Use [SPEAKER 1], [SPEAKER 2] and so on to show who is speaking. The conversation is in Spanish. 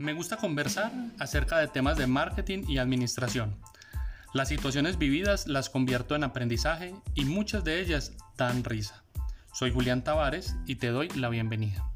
[SPEAKER 1] Me gusta conversar acerca de temas de marketing y administración. Las situaciones vividas las convierto en aprendizaje y muchas de ellas dan risa. Soy Julián Tavares y te doy la bienvenida.